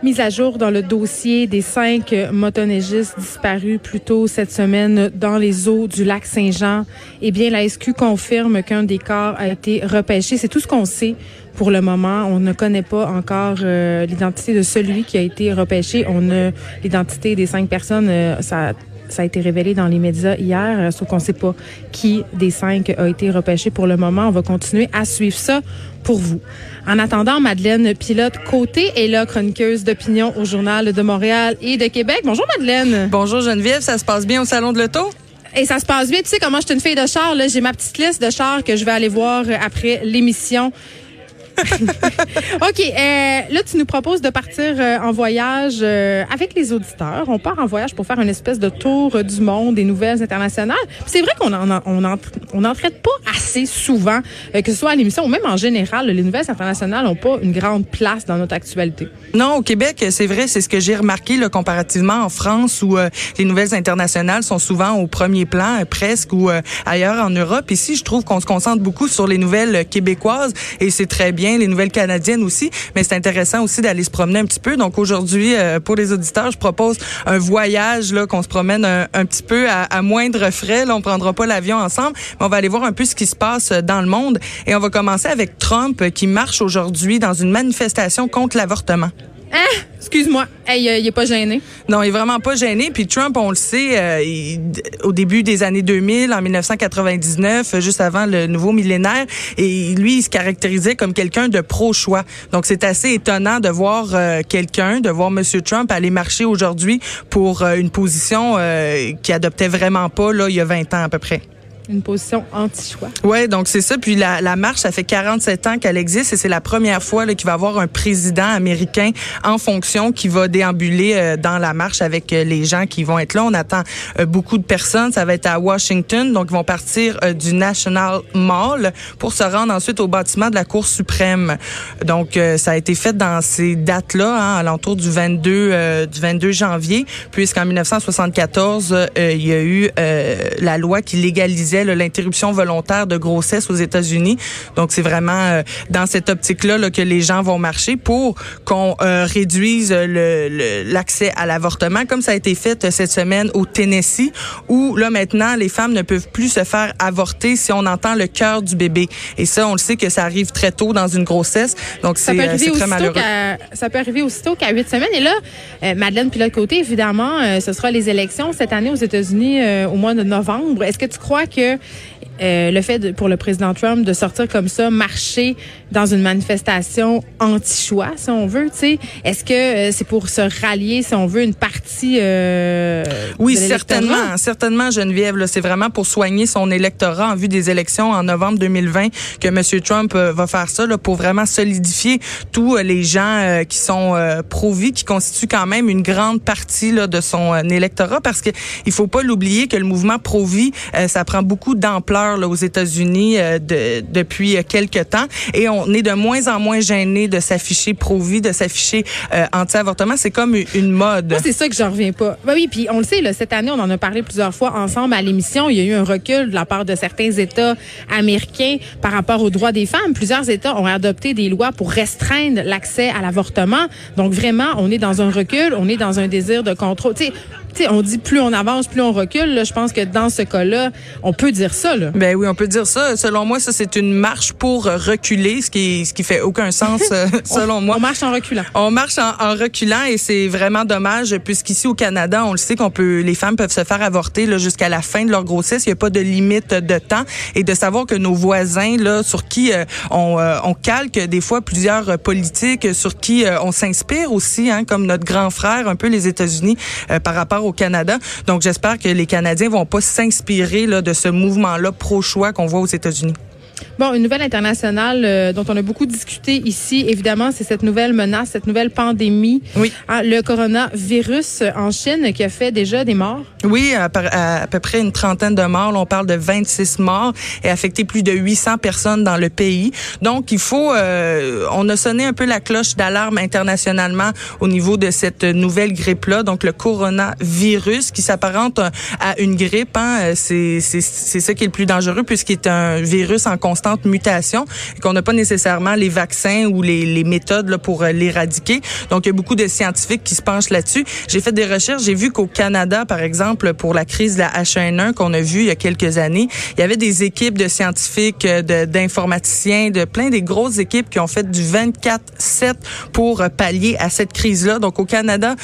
Mise à jour dans le dossier des cinq motoneigistes disparus plus tôt cette semaine dans les eaux du lac Saint-Jean. Eh bien, la SQ confirme qu'un des corps a été repêché. C'est tout ce qu'on sait pour le moment. On ne connaît pas encore euh, l'identité de celui qui a été repêché. On a l'identité des cinq personnes. Euh, ça a été révélé dans les médias hier, euh, sauf qu'on ne sait pas qui des cinq a été repêché pour le moment. On va continuer à suivre ça pour vous. En attendant, Madeleine Pilote Côté est là, chroniqueuse d'opinion au Journal de Montréal et de Québec. Bonjour Madeleine. Bonjour Geneviève, ça se passe bien au Salon de l'Auto? Et ça se passe bien. Tu sais comment je suis une fille de char. J'ai ma petite liste de chars que je vais aller voir après l'émission. OK. Euh, là, tu nous proposes de partir euh, en voyage euh, avec les auditeurs. On part en voyage pour faire une espèce de tour du monde des nouvelles internationales. C'est vrai qu'on en, on on en traite pas assez souvent, que ce soit à l'émission ou même en général. Les nouvelles internationales n'ont pas une grande place dans notre actualité. Non, au Québec, c'est vrai. C'est ce que j'ai remarqué là, comparativement en France où les nouvelles internationales sont souvent au premier plan, presque, ou ailleurs en Europe. Ici, je trouve qu'on se concentre beaucoup sur les nouvelles québécoises et c'est très bien les nouvelles canadiennes aussi, mais c'est intéressant aussi d'aller se promener un petit peu. Donc aujourd'hui, euh, pour les auditeurs, je propose un voyage là qu'on se promène un, petit peu à, moindre frais. Là, on prendra pas l'avion ensemble, mais on va aller voir un peu ce qui se passe dans le monde. Et on va commencer avec Trump qui marche aujourd'hui dans une manifestation contre l'avortement. Hein? Excuse-moi. Hey, euh, il est pas gêné. Non, il est vraiment pas gêné. Puis Trump, on le sait, euh, au début des années 2000, en 1999, euh, juste avant le nouveau millénaire, et lui, il se caractérisait comme quelqu'un de pro-choix. Donc, c'est assez étonnant de voir quelqu'un, de voir Monsieur Trump aller marcher aujourd'hui pour une position qui adoptait vraiment pas là il y a 20 ans à peu près une position anti-choix. Oui, donc c'est ça. Puis la, la, marche, ça fait 47 ans qu'elle existe et c'est la première fois qu'il va y avoir un président américain en fonction qui va déambuler euh, dans la marche avec euh, les gens qui vont être là. On attend euh, beaucoup de personnes. Ça va être à Washington. Donc, ils vont partir du National Mall pour se rendre ensuite au bâtiment de la Cour suprême. Donc, ça a été fait dans ces dates-là, hein, à l'entour du 22, du 22 janvier, puisqu'en 1974, il y a eu la loi qui légalisait l'interruption volontaire de grossesse aux États-Unis. Donc, c'est vraiment euh, dans cette optique-là là, que les gens vont marcher pour qu'on euh, réduise l'accès à l'avortement, comme ça a été fait euh, cette semaine au Tennessee, où là maintenant, les femmes ne peuvent plus se faire avorter si on entend le cœur du bébé. Et ça, on le sait que ça arrive très tôt dans une grossesse. Donc, c'est très malheureux. Ça peut arriver aussitôt qu'à huit semaines. Et là, Madeleine, puis l'autre côté, évidemment, ce sera les élections cette année aux États-Unis au mois de novembre. Est-ce que tu crois que year. Euh, le fait pour le président Trump de sortir comme ça, marcher dans une manifestation anti-choix, si on veut, tu sais, est-ce que euh, c'est pour se rallier, si on veut, une partie euh, Oui, certainement, certainement, Geneviève. C'est vraiment pour soigner son électorat en vue des élections en novembre 2020 que M. Trump va faire ça, là, pour vraiment solidifier tous les gens qui sont pro-vie, qui constituent quand même une grande partie là, de son électorat, parce que il faut pas l'oublier que le mouvement pro-vie, ça prend beaucoup d'ampleur aux États-Unis euh, de, depuis euh, quelques temps et on est de moins en moins gêné de s'afficher pro-vie, de s'afficher euh, anti-avortement. C'est comme une mode. C'est ça que j'en reviens pas. Ben oui, puis on le sait, là, cette année, on en a parlé plusieurs fois ensemble à l'émission. Il y a eu un recul de la part de certains États américains par rapport aux droits des femmes. Plusieurs États ont adopté des lois pour restreindre l'accès à l'avortement. Donc vraiment, on est dans un recul, on est dans un désir de contrôle. On dit plus on avance, plus on recule. je pense que dans ce cas-là, on peut dire ça. Là. Ben oui, on peut dire ça. Selon moi, ça c'est une marche pour reculer, ce qui ce qui fait aucun sens euh, selon moi. On marche en reculant. On marche en, en reculant et c'est vraiment dommage puisqu'ici au Canada, on le sait qu'on peut, les femmes peuvent se faire avorter jusqu'à la fin de leur grossesse. Il n'y a pas de limite de temps et de savoir que nos voisins là sur qui euh, on, euh, on calque des fois plusieurs politiques, sur qui on s'inspire aussi, hein, comme notre grand frère, un peu les États-Unis par rapport Donc, j'espère que les Canadiens vont pas s'inspirer de ce mouvement-là pro-choix qu'on voit aux États-Unis. Bon, une nouvelle internationale euh, dont on a beaucoup discuté ici, évidemment, c'est cette nouvelle menace, cette nouvelle pandémie. Oui. Ah, le coronavirus en Chine qui a fait déjà des morts. Oui, à, peu près une trentaine de morts. on parle de 26 morts et affecté plus de 800 personnes dans le pays. Donc, il faut, euh, on a sonné un peu la cloche d'alarme internationalement au niveau de cette nouvelle grippe-là, donc le coronavirus qui s'apparente à une grippe. Hein. C'est ça qui est le plus dangereux puisqu'il est un virus en constante mutation qu'on n'a pas nécessairement les vaccins ou les, les méthodes là, pour euh, l'éradiquer. Donc, il y a beaucoup de scientifiques qui se penchent là-dessus. J'ai fait des recherches. J'ai vu qu'au Canada, par exemple, pour la crise de la H1N1 qu'on a vue il y a quelques années, il y avait des équipes de scientifiques, euh, d'informaticiens, de, plein des grosses équipes qui ont fait du 24-7 pour euh, pallier à cette crise-là. Donc, au Canada,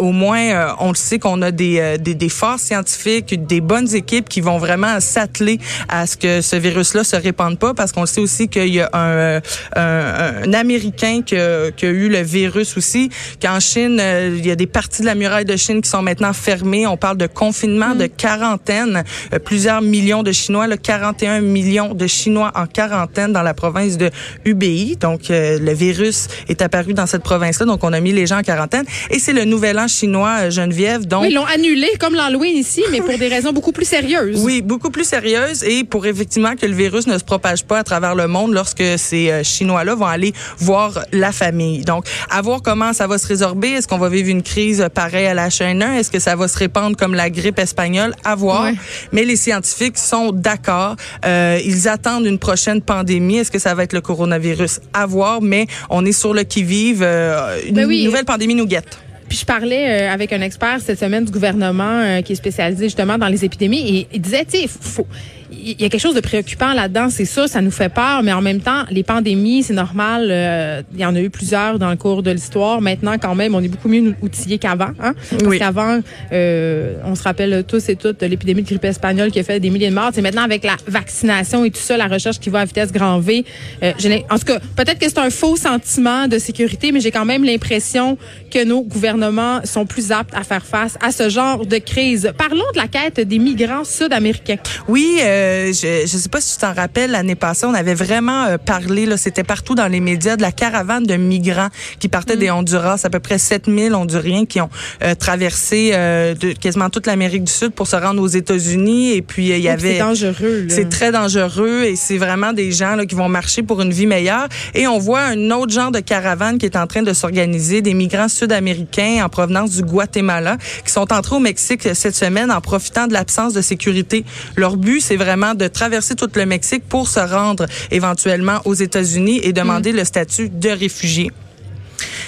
au moins, on le sait qu'on a des, des, des forces scientifiques, des bonnes équipes qui vont vraiment s'atteler à ce que ce virus-là se répande pas parce qu'on sait aussi qu'il y a un, un, un Américain qui a, qui a, eu le virus aussi, qu'en Chine, euh, il y a des parties de la muraille de Chine qui sont maintenant fermées. On parle de confinement, de mm. quarantaine. Euh, plusieurs millions de Chinois, là, 41 millions de Chinois en quarantaine dans la province de UBI. Donc, euh, le virus est apparu dans cette province-là. Donc, on a mis les gens en quarantaine. Et c'est le nouvel an chinois, Geneviève. Donc, oui, ils l'ont annulé comme l'Halloween ici, mais pour des raisons beaucoup plus sérieuses. Oui, beaucoup plus sérieuses et pour effectivement que le virus ne se propage pas à travers le monde lorsque ces euh, Chinois-là vont aller voir la famille. Donc, à voir comment ça va se résorber. Est-ce qu'on va vivre une crise pareille à la H1N1? Est-ce que ça va se répandre comme la grippe espagnole? À voir. Mais les scientifiques sont d'accord. Euh, ils attendent une prochaine pandémie. Est-ce que ça va être le coronavirus? À voir. Mais on est sur le qui-vive. Euh, une ben nouvelle pandémie nous guette. Puis je parlais avec un expert cette semaine du gouvernement qui est spécialisé justement dans les épidémies et il disait, tu sais, faut il y a quelque chose de préoccupant là-dedans, c'est ça, ça nous fait peur, mais en même temps, les pandémies, c'est normal. Euh, il y en a eu plusieurs dans le cours de l'histoire. Maintenant, quand même, on est beaucoup mieux outillés qu'avant. Hein? Parce qu'avant, euh, on se rappelle tous et toutes de l'épidémie de grippe espagnole qui a fait des milliers de morts. C'est maintenant avec la vaccination et tout ça, la recherche qui va à vitesse grand V. Euh, en tout cas, peut-être que c'est un faux sentiment de sécurité, mais j'ai quand même l'impression que nos gouvernements sont plus aptes à faire face à ce genre de crise. Parlons de la quête des migrants sud-américains. Oui. Euh, euh, je ne sais pas si tu t'en rappelles, l'année passée, on avait vraiment euh, parlé, là, c'était partout dans les médias, de la caravane de migrants qui partaient des mm. Honduras, à peu près 7000 Honduriens qui ont euh, traversé de, quasiment toute l'Amérique du Sud pour se rendre aux États-Unis. Et puis, il y avait... C'est dangereux. C'est très dangereux et c'est vraiment des gens là, qui vont marcher pour une vie meilleure. Et on voit un autre genre de caravane qui est en train de s'organiser, des migrants sud-américains en provenance du Guatemala qui sont entrés au Mexique cette semaine en profitant de l'absence de sécurité. Leur but, c'est vraiment de traverser tout le Mexique pour se rendre éventuellement aux États-Unis et demander mm. le statut de réfugié.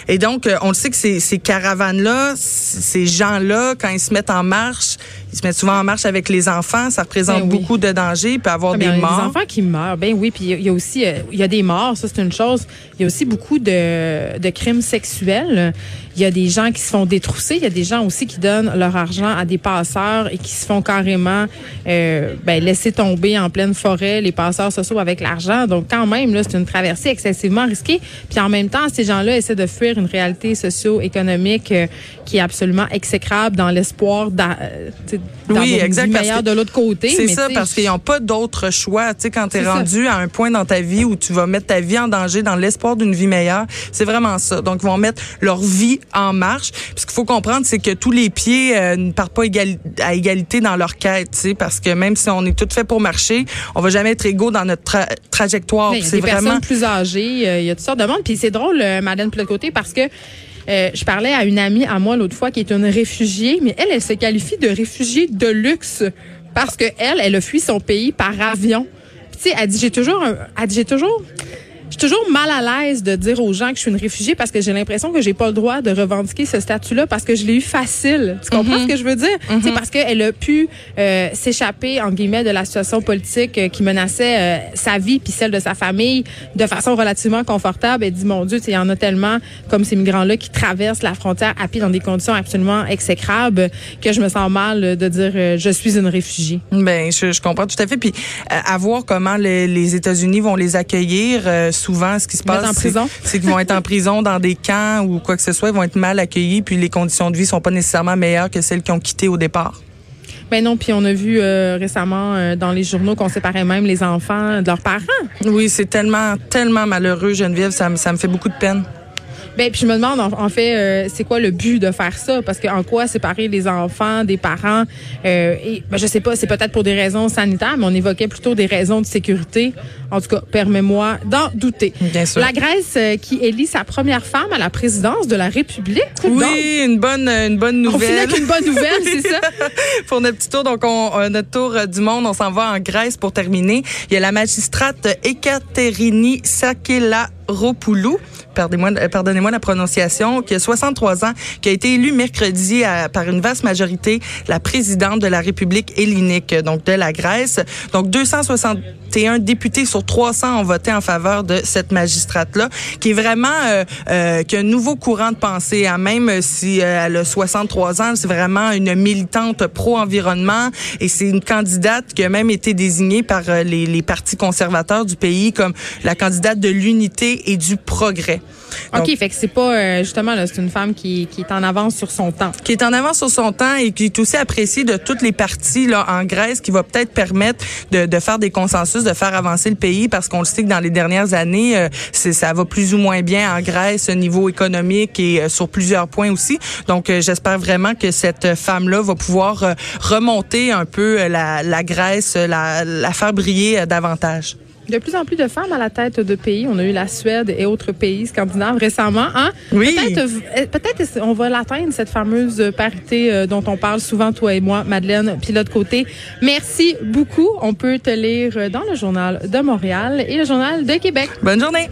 Et donc, euh, on le sait que ces, ces caravanes-là, ces gens-là, quand ils se mettent en marche, ils se mettent souvent en marche avec les enfants. Ça représente ben beaucoup de dangers. Il peut y avoir ah, des morts. Des enfants qui meurent, ben oui. Puis il y a aussi, euh, il y a des morts, ça c'est une chose. Il y a aussi beaucoup de, de crimes sexuels. Il y a des gens qui se font détrousser. Il y a des gens aussi qui donnent leur argent à des passeurs et qui se font carrément euh, ben, laisser tomber en pleine forêt. Les passeurs sociaux avec l'argent. Donc quand même, là, c'est une traversée excessivement risquée. Puis en même temps, ces gens-là essaient de fuir une réalité socio-économique euh, qui est absolument exécrable dans l'espoir oui, exact, meilleur de l'autre côté. C'est ça, parce qu'ils n'ont pas d'autre choix. Tu sais, quand tu es rendu à un point dans ta vie où tu vas mettre ta vie en danger dans l'espoir d'une vie meilleure, c'est vraiment ça. Donc, ils vont mettre leur vie en marche. ce qu'il faut comprendre, c'est que tous les pieds euh, ne partent pas à égalité dans leur quête, tu sais, parce que même si on est tout fait pour marcher, on va jamais être égaux dans notre trajectoire. C'est vraiment personnes plus âgées, euh, il y a toutes sortes de monde. Puis c'est drôle, euh, Madeleine côté parce que euh, je parlais à une amie à moi l'autre fois qui est une réfugiée, mais elle, elle se qualifie de réfugiée de luxe parce que elle, elle a fui son pays par avion. Tu sais, elle dit j'ai toujours, un, elle dit j'ai toujours suis toujours mal à l'aise de dire aux gens que je suis une réfugiée parce que j'ai l'impression que j'ai pas le droit de revendiquer ce statut-là parce que je l'ai eu facile. Tu comprends ce que je veux dire? C'est parce qu'elle a pu euh, s'échapper, en guillemets, de la situation politique euh, qui menaçait euh, sa vie puis celle de sa famille de façon relativement confortable. Elle dit, mon Dieu, il y en a tellement comme ces migrants-là qui traversent la frontière à pied dans des conditions absolument exécrables que je me sens mal de dire je suis une réfugiée. Ben, je, je comprends tout à fait. Puis à voir comment les, les États-Unis vont les accueillir. Souvent, ce qui se passe, c'est qu'ils vont être en prison dans des camps ou quoi que ce soit. Ils vont être mal accueillis, puis les conditions de vie sont pas nécessairement meilleures que celles qui ont quitté au départ. Ben non, puis on a vu euh, récemment euh, dans les journaux qu'on séparait même les enfants de leurs parents. Oui, c'est tellement, tellement malheureux, Geneviève. Ça, ça me fait beaucoup de peine. Ben, puis je me demande en, fait, euh, c'est quoi le but de faire ça? Parce que en quoi séparer les enfants des parents euh, Et ben, je sais pas, c'est peut-être pour des raisons sanitaires, mais on évoquait plutôt des raisons de sécurité. En tout cas, permets-moi d'en douter. Bien sûr. La Grèce euh, qui élit sa première femme à la présidence de la République. Oui, une bonne, une bonne nouvelle. On finit avec une bonne nouvelle, c'est ça? Pour notre petit tour, donc on, notre tour du monde, on s'en va en Grèce pour terminer. Il y a la magistrate Ekaterini Sakela Ropoulou, pardonnez-moi pardonnez la prononciation, qui a 63 ans, qui a été élue mercredi par une vaste majorité la présidente de la République hellénique, donc de la Grèce. Donc 261 députés sur 300 ont voté en faveur de cette magistrate-là, qui est vraiment euh, euh, qui a un nouveau courant de pensée. Hein, même si euh, elle a 63 ans, c'est vraiment une militante pro-environnement et c'est une candidate qui a même été désignée par les, les partis conservateurs du pays comme la candidate de l'unité et du progrès. OK, fait que c'est pas euh, justement c'est une femme qui, qui, est en avance sur son temps. Qui est en avance sur son temps et qui est aussi appréciée de toutes les parties là en Grèce qui va peut-être permettre de, de, faire des consensus, de faire avancer le pays parce qu'on le sait que dans les dernières années euh, ça va plus ou moins bien en Grèce au niveau économique et euh, sur plusieurs points aussi. Donc j'espère vraiment que cette femme là va pouvoir remonter un peu la, la Grèce, la, la faire briller davantage. De plus en plus de femmes à la tête de pays. On a eu la Suède et autres pays scandinaves récemment. Hein? Oui. Peut-être, peut-être on va l'atteindre, cette fameuse parité euh, dont on parle souvent, toi et moi, Madeleine, puis l'autre côté. Merci beaucoup. On peut te lire dans le journal de Montréal et le journal de Québec. Bonne journée.